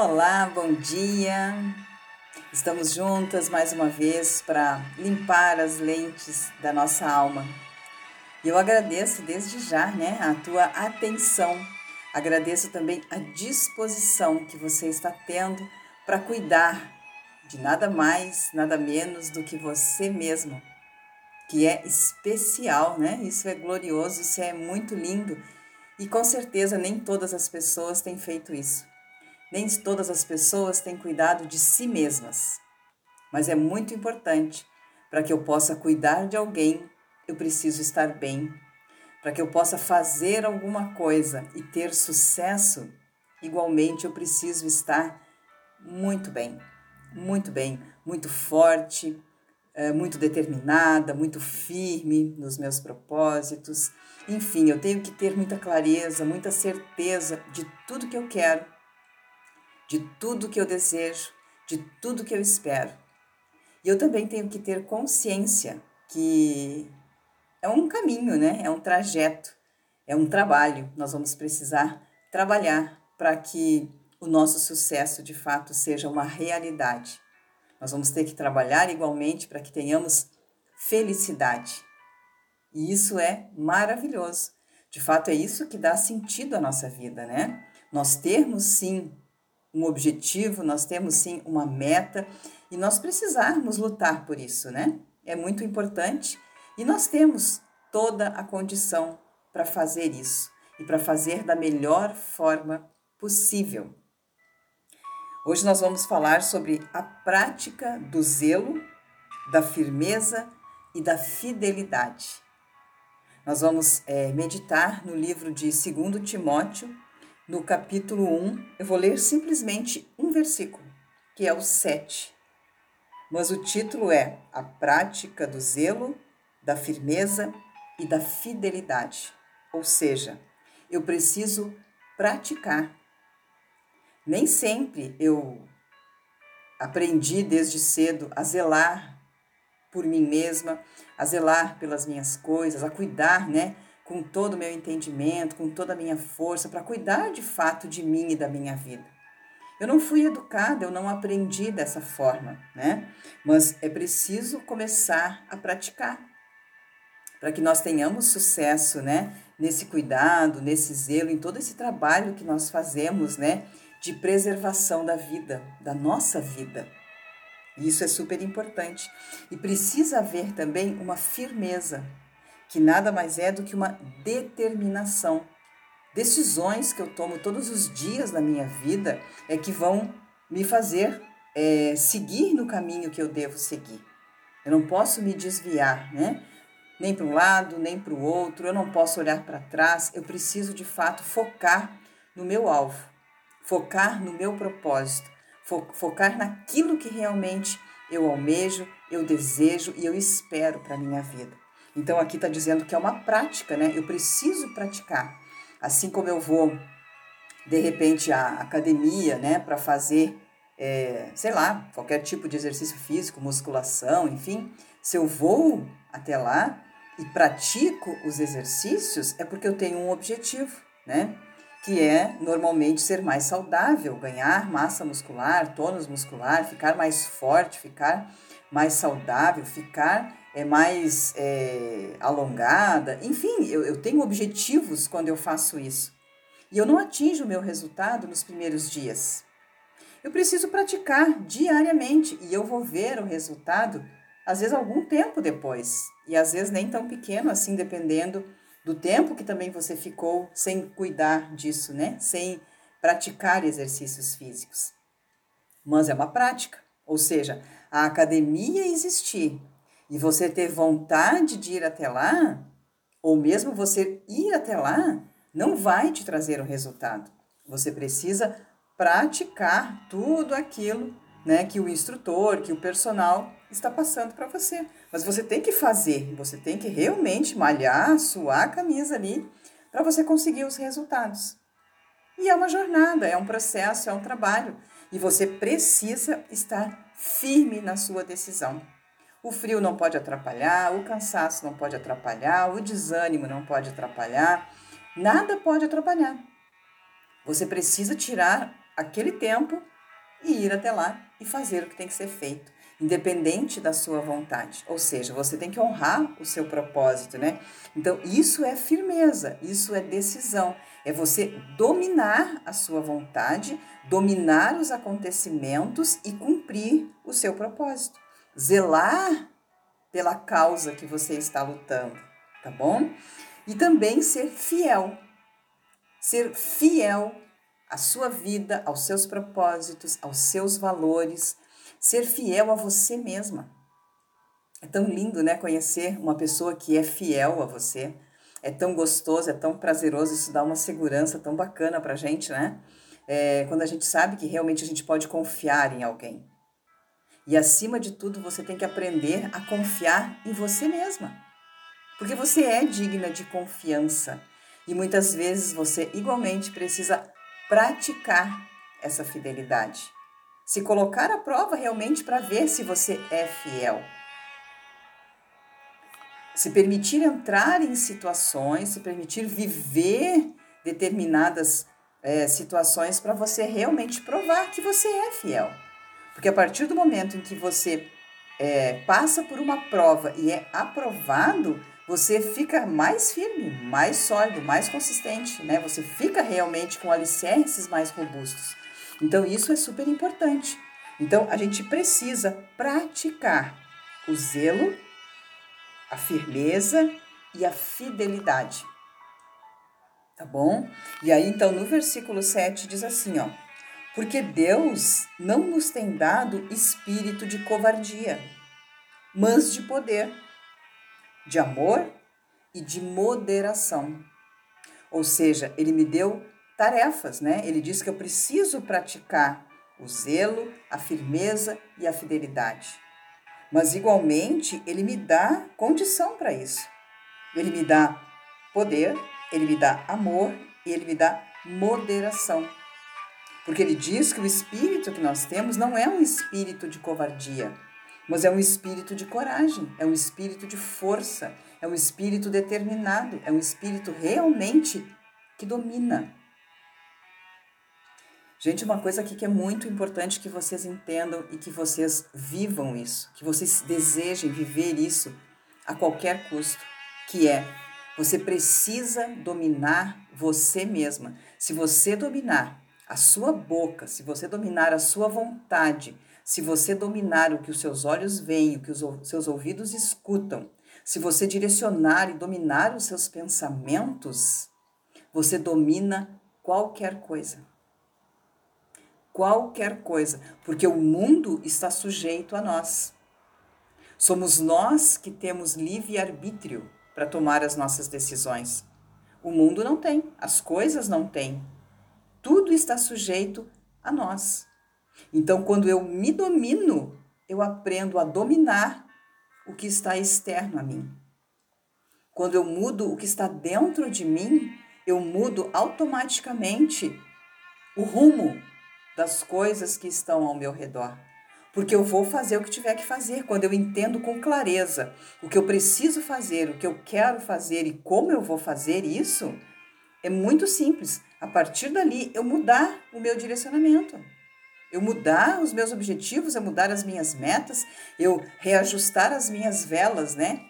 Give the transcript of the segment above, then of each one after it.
Olá, bom dia. Estamos juntas mais uma vez para limpar as lentes da nossa alma. E eu agradeço desde já, né, a tua atenção. Agradeço também a disposição que você está tendo para cuidar de nada mais, nada menos do que você mesmo, que é especial, né? Isso é glorioso, isso é muito lindo. E com certeza nem todas as pessoas têm feito isso. Nem todas as pessoas têm cuidado de si mesmas. Mas é muito importante. Para que eu possa cuidar de alguém, eu preciso estar bem. Para que eu possa fazer alguma coisa e ter sucesso, igualmente eu preciso estar muito bem. Muito bem, muito forte, eh, muito determinada, muito firme nos meus propósitos. Enfim, eu tenho que ter muita clareza, muita certeza de tudo que eu quero de tudo que eu desejo, de tudo que eu espero. E eu também tenho que ter consciência que é um caminho, né? É um trajeto, é um trabalho. Nós vamos precisar trabalhar para que o nosso sucesso de fato seja uma realidade. Nós vamos ter que trabalhar igualmente para que tenhamos felicidade. E isso é maravilhoso. De fato, é isso que dá sentido à nossa vida, né? Nós termos sim um objetivo, nós temos sim uma meta e nós precisarmos lutar por isso, né? É muito importante e nós temos toda a condição para fazer isso e para fazer da melhor forma possível. Hoje nós vamos falar sobre a prática do zelo, da firmeza e da fidelidade. Nós vamos é, meditar no livro de 2 Timóteo, no capítulo 1, eu vou ler simplesmente um versículo, que é o 7. Mas o título é A Prática do Zelo, da Firmeza e da Fidelidade. Ou seja, eu preciso praticar. Nem sempre eu aprendi desde cedo a zelar por mim mesma, a zelar pelas minhas coisas, a cuidar, né? Com todo o meu entendimento, com toda a minha força, para cuidar de fato de mim e da minha vida. Eu não fui educada, eu não aprendi dessa forma, né? Mas é preciso começar a praticar para que nós tenhamos sucesso, né? Nesse cuidado, nesse zelo, em todo esse trabalho que nós fazemos, né? De preservação da vida, da nossa vida. Isso é super importante. E precisa haver também uma firmeza que nada mais é do que uma determinação. Decisões que eu tomo todos os dias da minha vida é que vão me fazer é, seguir no caminho que eu devo seguir. Eu não posso me desviar, né? Nem para um lado, nem para o outro, eu não posso olhar para trás, eu preciso de fato focar no meu alvo, focar no meu propósito, fo focar naquilo que realmente eu almejo, eu desejo e eu espero para a minha vida. Então aqui está dizendo que é uma prática, né? Eu preciso praticar. Assim como eu vou, de repente, à academia, né, para fazer, é, sei lá, qualquer tipo de exercício físico, musculação, enfim, se eu vou até lá e pratico os exercícios, é porque eu tenho um objetivo, né? Que é normalmente ser mais saudável, ganhar massa muscular, tônus muscular, ficar mais forte, ficar mais saudável, ficar é, mais é, alongada. Enfim, eu, eu tenho objetivos quando eu faço isso. E eu não atinjo o meu resultado nos primeiros dias. Eu preciso praticar diariamente e eu vou ver o resultado, às vezes, algum tempo depois. E às vezes nem tão pequeno assim, dependendo do tempo que também você ficou sem cuidar disso, né? Sem praticar exercícios físicos. Mas é uma prática. Ou seja, a academia existir e você ter vontade de ir até lá, ou mesmo você ir até lá, não vai te trazer o resultado. Você precisa praticar tudo aquilo né, que o instrutor, que o personal está passando para você. Mas você tem que fazer, você tem que realmente malhar, suar a camisa ali para você conseguir os resultados. E é uma jornada, é um processo, é um trabalho. E você precisa estar firme na sua decisão. O frio não pode atrapalhar, o cansaço não pode atrapalhar, o desânimo não pode atrapalhar, nada pode atrapalhar. Você precisa tirar aquele tempo e ir até lá e fazer o que tem que ser feito, independente da sua vontade. Ou seja, você tem que honrar o seu propósito, né? Então, isso é firmeza, isso é decisão, é você dominar a sua vontade, dominar os acontecimentos e cumprir o seu propósito. Zelar pela causa que você está lutando, tá bom? E também ser fiel. Ser fiel à sua vida, aos seus propósitos, aos seus valores, ser fiel a você mesma. É tão lindo, né, conhecer uma pessoa que é fiel a você. É tão gostoso, é tão prazeroso, isso dá uma segurança tão bacana pra gente, né? É, quando a gente sabe que realmente a gente pode confiar em alguém. E acima de tudo, você tem que aprender a confiar em você mesma. Porque você é digna de confiança. E muitas vezes você igualmente precisa praticar essa fidelidade. Se colocar à prova realmente para ver se você é fiel. Se permitir entrar em situações, se permitir viver determinadas é, situações para você realmente provar que você é fiel. Porque a partir do momento em que você é, passa por uma prova e é aprovado, você fica mais firme, mais sólido, mais consistente, né? Você fica realmente com alicerces mais robustos. Então, isso é super importante. Então, a gente precisa praticar o zelo, a firmeza e a fidelidade. Tá bom? E aí, então, no versículo 7 diz assim, ó porque Deus não nos tem dado espírito de covardia, mas de poder, de amor e de moderação. Ou seja, ele me deu tarefas, né? Ele diz que eu preciso praticar o zelo, a firmeza e a fidelidade. Mas igualmente, ele me dá condição para isso. Ele me dá poder, ele me dá amor e ele me dá moderação. Porque ele diz que o espírito que nós temos não é um espírito de covardia, mas é um espírito de coragem, é um espírito de força, é um espírito determinado, é um espírito realmente que domina. Gente, uma coisa aqui que é muito importante que vocês entendam e que vocês vivam isso, que vocês desejem viver isso a qualquer custo, que é você precisa dominar você mesma. Se você dominar a sua boca, se você dominar a sua vontade, se você dominar o que os seus olhos veem, o que os seus ouvidos escutam, se você direcionar e dominar os seus pensamentos, você domina qualquer coisa. Qualquer coisa, porque o mundo está sujeito a nós. Somos nós que temos livre arbítrio para tomar as nossas decisões. O mundo não tem, as coisas não têm tudo está sujeito a nós. Então, quando eu me domino, eu aprendo a dominar o que está externo a mim. Quando eu mudo o que está dentro de mim, eu mudo automaticamente o rumo das coisas que estão ao meu redor. Porque eu vou fazer o que tiver que fazer quando eu entendo com clareza o que eu preciso fazer, o que eu quero fazer e como eu vou fazer isso. É muito simples a partir dali, eu mudar o meu direcionamento. Eu mudar os meus objetivos, eu mudar as minhas metas, eu reajustar as minhas velas, né?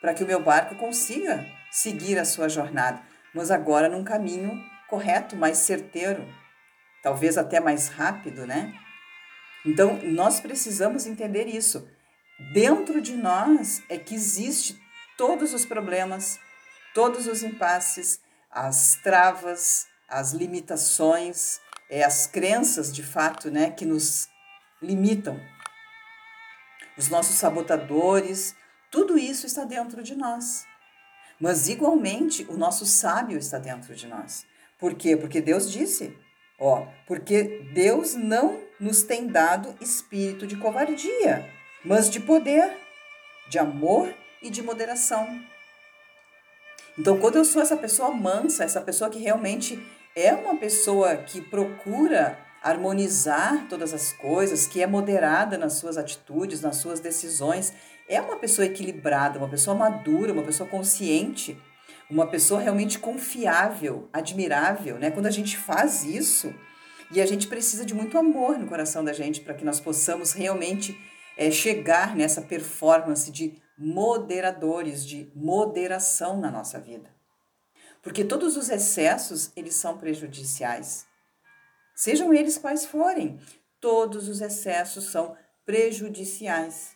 Para que o meu barco consiga seguir a sua jornada, mas agora num caminho correto, mais certeiro, talvez até mais rápido, né? Então, nós precisamos entender isso. Dentro de nós é que existe todos os problemas, todos os impasses, as travas, as limitações, é, as crenças de fato né, que nos limitam, os nossos sabotadores, tudo isso está dentro de nós. Mas igualmente o nosso sábio está dentro de nós. Por quê? Porque Deus disse, ó, porque Deus não nos tem dado espírito de covardia, mas de poder, de amor e de moderação. Então, quando eu sou essa pessoa mansa, essa pessoa que realmente é uma pessoa que procura harmonizar todas as coisas, que é moderada nas suas atitudes, nas suas decisões, é uma pessoa equilibrada, uma pessoa madura, uma pessoa consciente, uma pessoa realmente confiável, admirável, né? Quando a gente faz isso, E a gente precisa de muito amor no coração da gente para que nós possamos realmente é, chegar nessa performance de moderadores, de moderação na nossa vida. Porque todos os excessos, eles são prejudiciais. Sejam eles quais forem, todos os excessos são prejudiciais.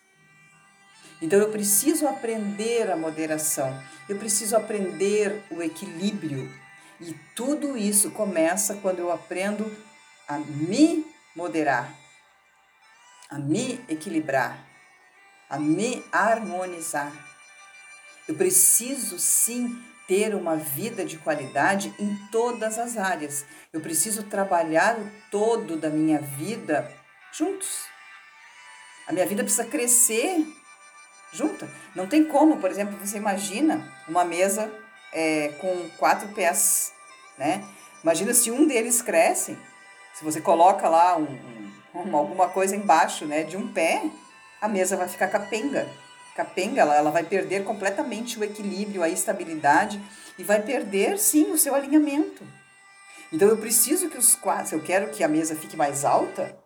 Então eu preciso aprender a moderação, eu preciso aprender o equilíbrio. E tudo isso começa quando eu aprendo a me moderar, a me equilibrar, a me harmonizar. Eu preciso sim ter uma vida de qualidade em todas as áreas. Eu preciso trabalhar o todo da minha vida juntos. A minha vida precisa crescer junta. Não tem como, por exemplo, você imagina uma mesa é, com quatro pés, né? Imagina se um deles cresce, se você coloca lá um, um, alguma coisa embaixo, né, de um pé, a mesa vai ficar capenga. Capenga, ela, ela vai perder completamente o equilíbrio, a estabilidade e vai perder, sim, o seu alinhamento. Então eu preciso que os quatro, se eu quero que a mesa fique mais alta,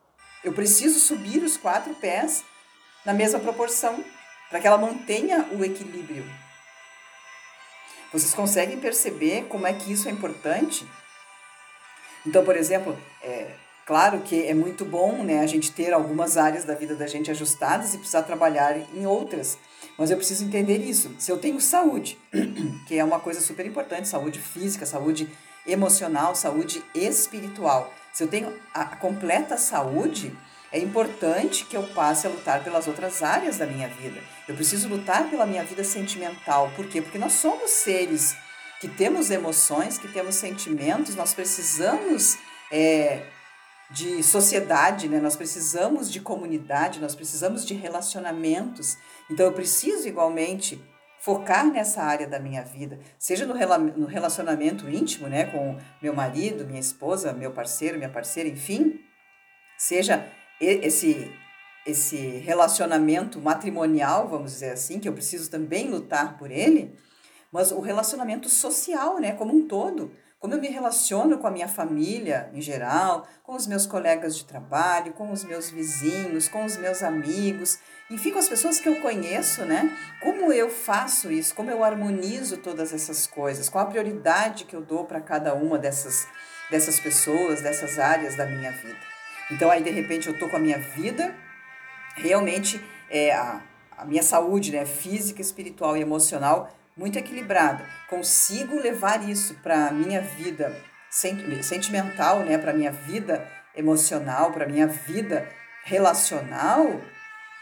eu preciso subir os quatro pés na mesma proporção para que ela mantenha o equilíbrio. Vocês conseguem perceber como é que isso é importante? Então, por exemplo, é claro que é muito bom né, a gente ter algumas áreas da vida da gente ajustadas e precisar trabalhar em outras. Mas eu preciso entender isso. Se eu tenho saúde, que é uma coisa super importante, saúde física, saúde emocional, saúde espiritual. Se eu tenho a completa saúde, é importante que eu passe a lutar pelas outras áreas da minha vida. Eu preciso lutar pela minha vida sentimental. Por quê? Porque nós somos seres que temos emoções, que temos sentimentos, nós precisamos é, de sociedade, né? nós precisamos de comunidade, nós precisamos de relacionamentos. Então eu preciso igualmente focar nessa área da minha vida, seja no, relacionamento íntimo, né, com meu marido, minha esposa, meu parceiro, minha parceira, enfim, seja esse esse relacionamento matrimonial, vamos dizer assim, que eu preciso também lutar por ele, mas o relacionamento social, né, como um todo, como eu me relaciono com a minha família em geral, com os meus colegas de trabalho, com os meus vizinhos, com os meus amigos, enfim, com as pessoas que eu conheço, né? Como eu faço isso? Como eu harmonizo todas essas coisas? Qual a prioridade que eu dou para cada uma dessas dessas pessoas, dessas áreas da minha vida? Então aí de repente eu tô com a minha vida realmente é a, a minha saúde, né, física, espiritual e emocional muito equilibrada. Consigo levar isso para a minha vida sentimental, né, para a minha vida emocional, para a minha vida relacional.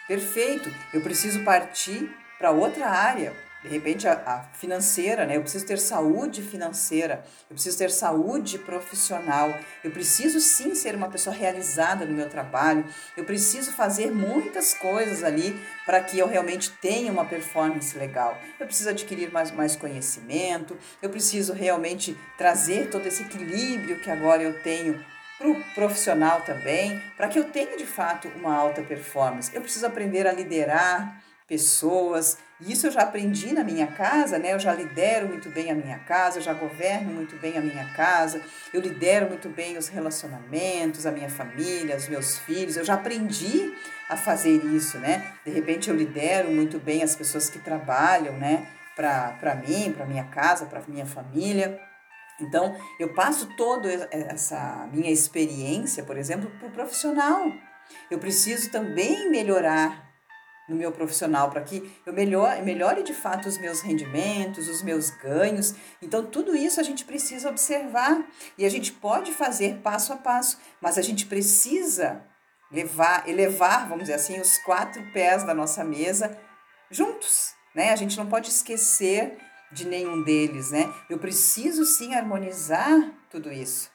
Perfeito. Eu preciso partir para outra área, de repente a, a, financeira, né? Eu preciso ter saúde financeira, eu preciso ter saúde profissional, eu preciso sim ser uma pessoa realizada no meu trabalho, eu preciso fazer muitas coisas ali para que eu realmente tenha uma performance legal. Eu preciso adquirir mais, mais conhecimento, eu preciso realmente trazer todo esse equilíbrio que agora eu tenho para o profissional também, para que eu tenha de fato uma alta performance. Eu preciso aprender a liderar pessoas, e isso eu já aprendi na minha casa, né? Eu já lidero muito bem a minha casa, eu já governo muito bem a minha casa, eu lidero muito bem os relacionamentos, a minha família, os meus filhos. Eu já aprendi a fazer isso, né? De repente eu lidero muito bem as pessoas que trabalham, né? Para mim, para minha casa, para minha família. Então, eu passo toda essa minha experiência, por exemplo, para o profissional. Eu preciso também melhorar no meu profissional para que eu melhore, melhore de fato os meus rendimentos, os meus ganhos. Então, tudo isso a gente precisa observar e a gente pode fazer passo a passo, mas a gente precisa levar, elevar, vamos dizer assim, os quatro pés da nossa mesa juntos, né? A gente não pode esquecer de nenhum deles, né? Eu preciso sim harmonizar tudo isso.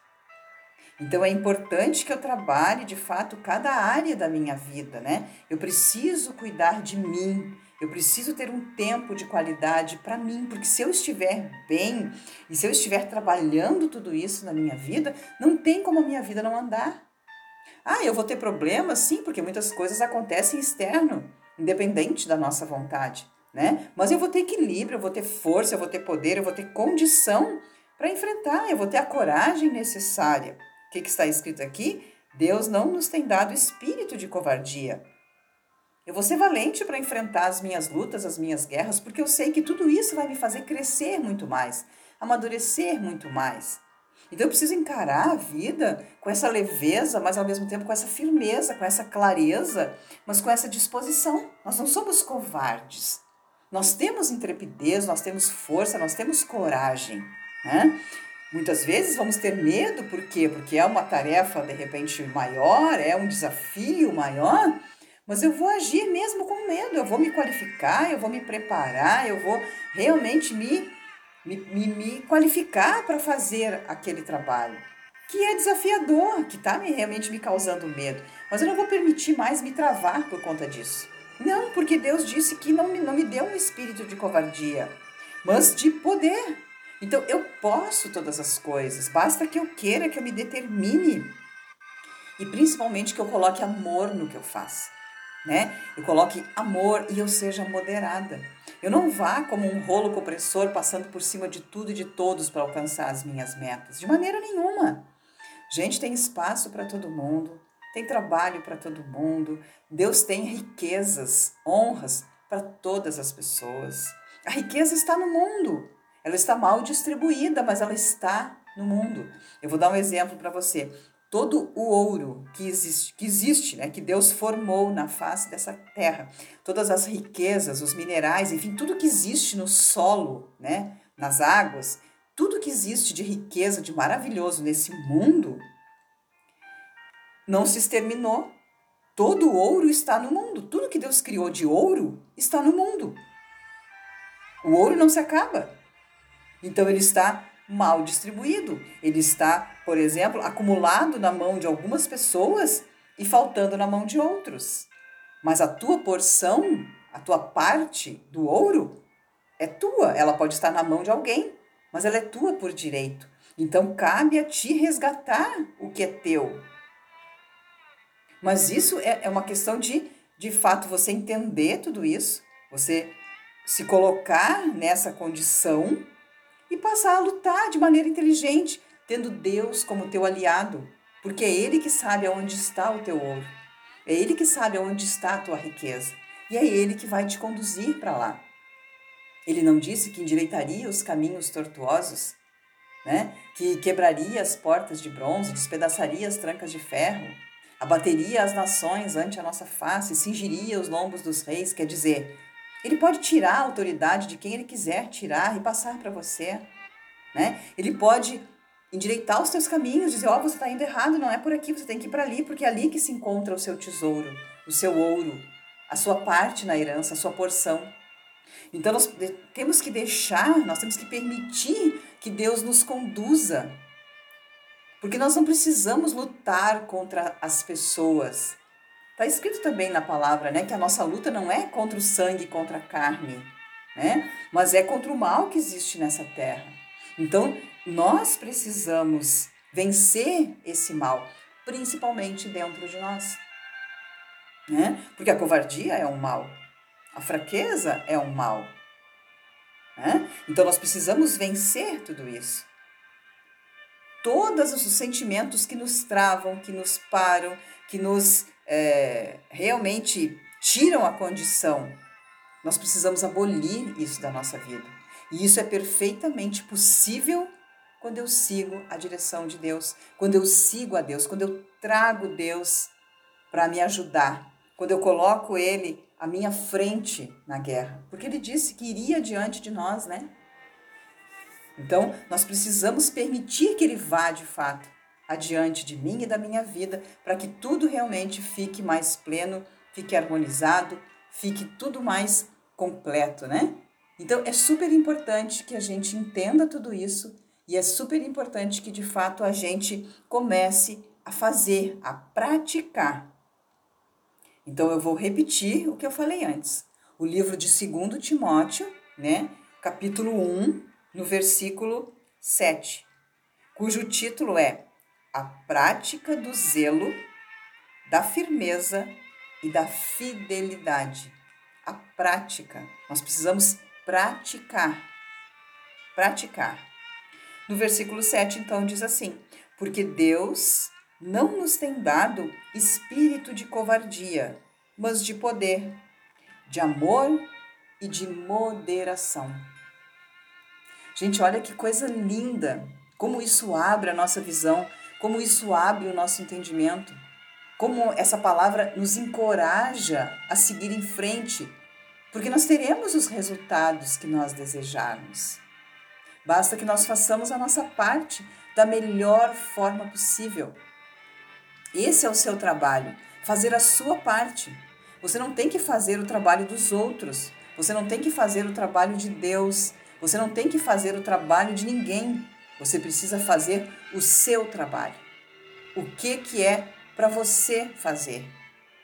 Então é importante que eu trabalhe de fato cada área da minha vida, né? Eu preciso cuidar de mim, eu preciso ter um tempo de qualidade para mim, porque se eu estiver bem e se eu estiver trabalhando tudo isso na minha vida, não tem como a minha vida não andar. Ah, eu vou ter problemas? Sim, porque muitas coisas acontecem externo, independente da nossa vontade, né? Mas eu vou ter equilíbrio, eu vou ter força, eu vou ter poder, eu vou ter condição para enfrentar, eu vou ter a coragem necessária O que, que está escrito aqui? Deus não nos tem dado espírito de covardia. Eu vou ser valente para enfrentar as minhas lutas, as minhas guerras, porque eu sei que tudo isso vai me fazer crescer muito mais, amadurecer muito mais. Então eu preciso encarar a vida com essa leveza, mas ao mesmo tempo com essa firmeza, com essa clareza, mas com essa disposição. Nós não somos covardes. Nós temos intrepidez, nós temos força, nós temos coragem. Né? Muitas vezes vamos ter medo, por quê? Porque é uma tarefa de repente maior, é um desafio maior, mas eu vou agir mesmo com medo, eu vou me qualificar, eu vou me preparar, eu vou realmente me me, me, me qualificar para fazer aquele trabalho, que é desafiador, que está realmente me causando medo. Mas eu não vou permitir mais me travar por conta disso. Não, porque Deus disse que não, não me deu um espírito de covardia, mas de poder. Então eu posso todas as coisas, basta que eu queira, que eu me determine e principalmente que eu coloque amor no que eu faço, né? Eu coloque amor e eu seja moderada. Eu não vá como um rolo compressor passando por cima de tudo e de todos para alcançar as minhas metas. De maneira nenhuma. Gente, tem espaço para todo mundo, tem trabalho para todo mundo. Deus tem riquezas, honras para todas as pessoas. A riqueza está no mundo. Ela está mal distribuída, mas ela está no mundo. Eu vou dar um exemplo para você todo o ouro que existe, que existe, né, que Deus formou na face dessa terra, todas as riquezas, os minerais, enfim, tudo que existe no solo, né, nas águas, tudo que existe de riqueza, de maravilhoso nesse mundo, não se exterminou. Todo o ouro está no mundo. Tudo que Deus criou de ouro está no mundo. O ouro não se acaba. Então ele está mal distribuído. Ele está, por exemplo, acumulado na mão de algumas pessoas e faltando na mão de outros. Mas a tua porção, a tua parte do ouro é tua. Ela pode estar na mão de alguém, mas ela é tua por direito. Então cabe a ti resgatar o que é teu. Mas isso é, é uma questão de, de fato, você entender tudo isso, você se colocar nessa condição e passar a lutar de maneira inteligente, tendo Deus como teu aliado, porque é Ele que sabe aonde está o teu ouro, é Ele que sabe aonde está a tua riqueza, e é Ele que vai te conduzir para lá. Ele não disse que endireitaria os caminhos tortuosos, né? que quebraria as portas de bronze, despedaçaria as trancas de ferro, abateria as nações ante a nossa face, cingiria os lombos dos reis, quer dizer, ele pode tirar a autoridade de quem ele quiser tirar e passar para você. Né? Ele pode endireitar os teus caminhos, dizer, ó, oh, você está indo errado, não é por aqui, você tem que ir para ali, porque é ali que se encontra o seu tesouro, o seu ouro, a sua parte na herança, a sua porção. Então nós temos que deixar, nós temos que permitir que Deus nos conduza. Porque nós não precisamos lutar contra as pessoas. Está escrito também na palavra, né, que a nossa luta não é contra o sangue, contra a carne, né, mas é contra o mal que existe nessa terra. Então, nós precisamos vencer esse mal, principalmente dentro de nós, né? Porque a covardia é um mal, a fraqueza é um mal, né? Então, nós precisamos vencer tudo isso. Todos os sentimentos que nos travam, que nos param, que nos é, realmente tiram a condição, nós precisamos abolir isso da nossa vida. E isso é perfeitamente possível quando eu sigo a direção de Deus, quando eu sigo a Deus, quando eu trago Deus para me ajudar, quando eu coloco Ele à minha frente na guerra, porque Ele disse que iria diante de nós, né? Então, nós precisamos permitir que Ele vá de fato adiante de mim e da minha vida, para que tudo realmente fique mais pleno, fique harmonizado, fique tudo mais completo, né? Então é super importante que a gente entenda tudo isso e é super importante que de fato a gente comece a fazer, a praticar. Então eu vou repetir o que eu falei antes. O livro de 2 Timóteo, né, capítulo 1, no versículo 7, cujo título é a prática do zelo, da firmeza e da fidelidade. A prática, nós precisamos praticar. Praticar. No versículo 7, então, diz assim: porque Deus não nos tem dado espírito de covardia, mas de poder, de amor e de moderação. Gente, olha que coisa linda! Como isso abre a nossa visão, como isso abre o nosso entendimento, como essa palavra nos encoraja a seguir em frente, porque nós teremos os resultados que nós desejarmos. Basta que nós façamos a nossa parte da melhor forma possível. Esse é o seu trabalho, fazer a sua parte. Você não tem que fazer o trabalho dos outros, você não tem que fazer o trabalho de Deus, você não tem que fazer o trabalho de ninguém. Você precisa fazer o seu trabalho. O que que é para você fazer?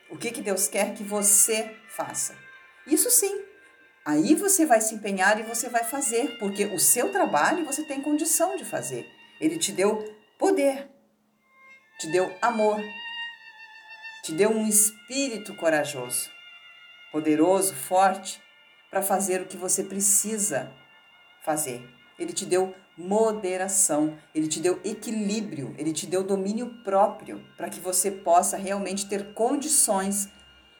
O que que Deus quer que você faça? Isso sim. Aí você vai se empenhar e você vai fazer, porque o seu trabalho você tem condição de fazer. Ele te deu poder, te deu amor, te deu um espírito corajoso, poderoso, forte, para fazer o que você precisa fazer. Ele te deu moderação, ele te deu equilíbrio, ele te deu domínio próprio para que você possa realmente ter condições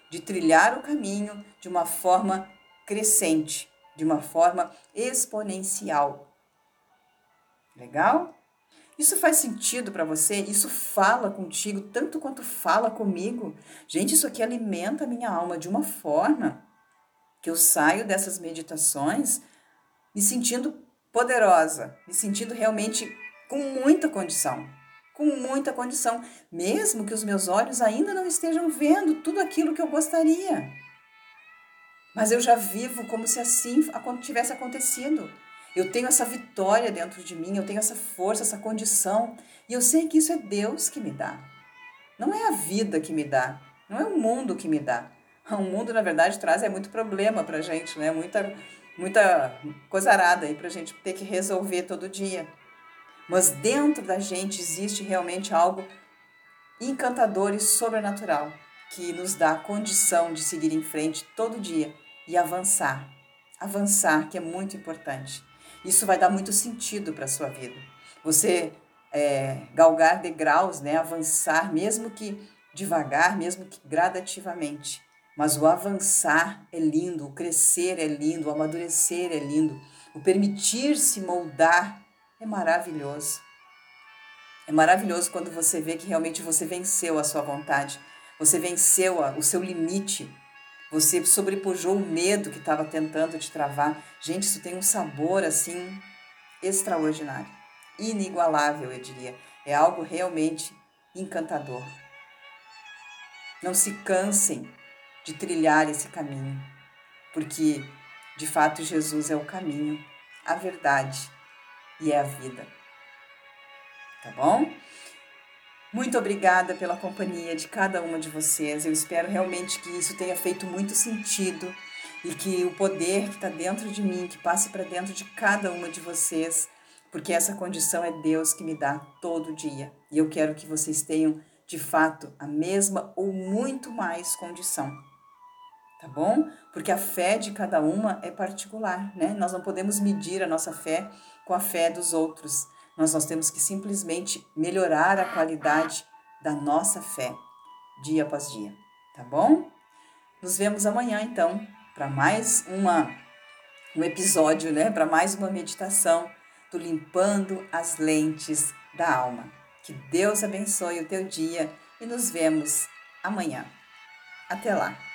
de trilhar o caminho de uma forma crescente, de uma forma exponencial. Legal? Isso faz sentido para você? Isso fala contigo tanto quanto fala comigo? Gente, isso aqui alimenta a minha alma de uma forma que eu saio dessas meditações me sentindo poderosa, me sentindo realmente com muita condição, com muita condição, mesmo que os meus olhos ainda não estejam vendo tudo aquilo que eu gostaria. Mas eu já vivo como se assim tivesse acontecido. Eu tenho essa vitória dentro de mim, eu tenho essa força, essa condição, e eu sei que isso é Deus que me dá. Não é a vida que me dá, não é o mundo que me dá. O mundo, na verdade, traz é muito problema pra gente, né? Muita muita coisa arada aí para a gente ter que resolver todo dia. Mas dentro da gente existe realmente algo encantador e sobrenatural que nos dá a condição de seguir em frente todo dia e avançar. Avançar, que é muito importante. Isso vai dar muito sentido para a sua vida. Você é, galgar degraus, né, avançar, mesmo que devagar, mesmo que gradativamente. Mas o avançar é lindo, o crescer é lindo, o amadurecer é lindo, o permitir-se moldar é maravilhoso. É maravilhoso quando você vê que realmente você venceu a sua vontade, você venceu o seu limite, você sobrepujou o medo que estava tentando te travar. Gente, isso tem um sabor assim extraordinário, inigualável, eu diria. É algo realmente encantador. Não se cansem de trilhar esse caminho, porque de fato Jesus é o caminho, a verdade e é a vida. Tá bom? Muito obrigada pela companhia de cada uma de vocês. Eu espero realmente que isso tenha feito muito sentido e que o poder que está dentro de mim, que passe para dentro de cada uma de vocês, porque essa condição é Deus que me dá todo dia. E eu quero que vocês tenham, de fato, a mesma ou muito mais condição tá bom? Porque a fé de cada uma é particular, né? Nós não podemos medir a nossa fé com a fé dos outros. Nós, nós temos que simplesmente melhorar a qualidade da nossa fé, dia após dia, tá bom? Nos vemos amanhã, então, para mais uma, um episódio, né? Para mais uma meditação do Limpando as Lentes da Alma. Que Deus abençoe o teu dia e nos vemos amanhã. Até lá!